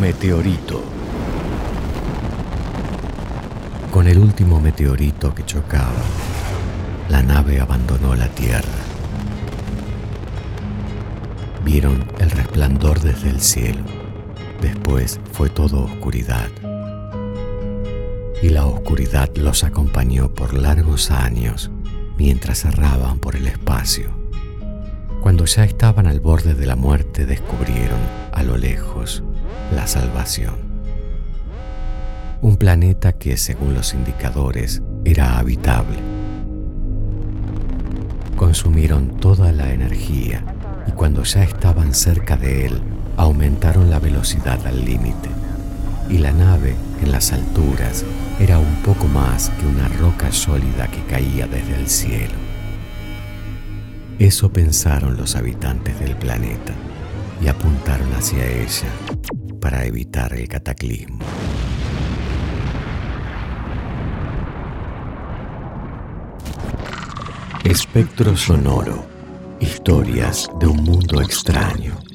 Meteorito. Con el último meteorito que chocaba, la nave abandonó la Tierra. Vieron el resplandor desde el cielo. Después fue todo oscuridad. Y la oscuridad los acompañó por largos años mientras erraban por el espacio. Cuando ya estaban al borde de la muerte descubrieron, a lo lejos, la salvación. Un planeta que, según los indicadores, era habitable. Consumieron toda la energía y cuando ya estaban cerca de él, aumentaron la velocidad al límite. Y la nave, en las alturas, era un poco más que una roca sólida que caía desde el cielo. Eso pensaron los habitantes del planeta y apuntaron hacia ella para evitar el cataclismo. Espectro sonoro. Historias de un mundo extraño.